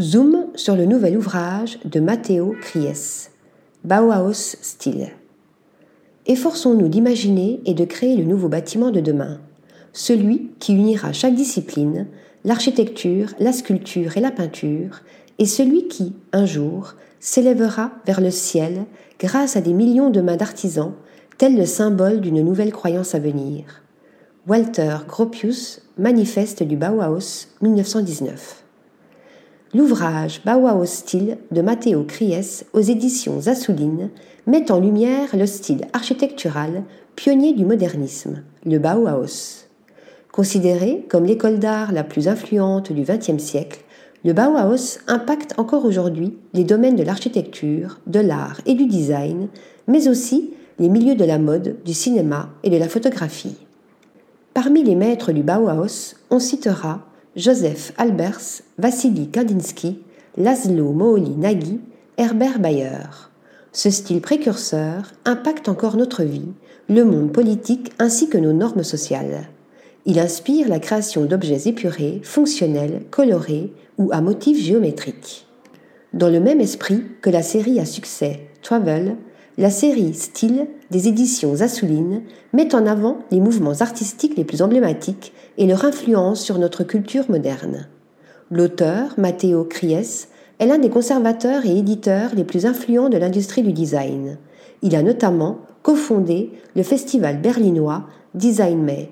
Zoom sur le nouvel ouvrage de Matteo Cries, Bauhaus Style. Efforçons-nous d'imaginer et de créer le nouveau bâtiment de demain, celui qui unira chaque discipline, l'architecture, la sculpture et la peinture, et celui qui, un jour, s'élèvera vers le ciel grâce à des millions de mains d'artisans, tel le symbole d'une nouvelle croyance à venir. Walter Gropius, Manifeste du Bauhaus, 1919. L'ouvrage Bauhaus Style de Matteo Cries aux éditions Assouline met en lumière le style architectural pionnier du modernisme, le Bauhaus. Considéré comme l'école d'art la plus influente du XXe siècle, le Bauhaus impacte encore aujourd'hui les domaines de l'architecture, de l'art et du design, mais aussi les milieux de la mode, du cinéma et de la photographie. Parmi les maîtres du Bauhaus, on citera Joseph Albers, Vassili Kandinsky, Laszlo Moholy-Nagy, Herbert Bayer. Ce style précurseur impacte encore notre vie, le monde politique ainsi que nos normes sociales. Il inspire la création d'objets épurés, fonctionnels, colorés ou à motifs géométriques. Dans le même esprit que la série à succès Travel, la série Style des éditions Assouline met en avant les mouvements artistiques les plus emblématiques et leur influence sur notre culture moderne. L'auteur, Matteo Cries, est l'un des conservateurs et éditeurs les plus influents de l'industrie du design. Il a notamment cofondé le festival berlinois Design May.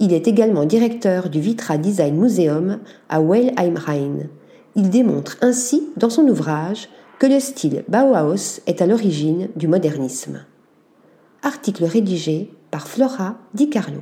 Il est également directeur du Vitra Design Museum à Weilheim-Rhein. Il démontre ainsi dans son ouvrage que le style Bauhaus est à l'origine du modernisme. Article rédigé par Flora Di Carlo.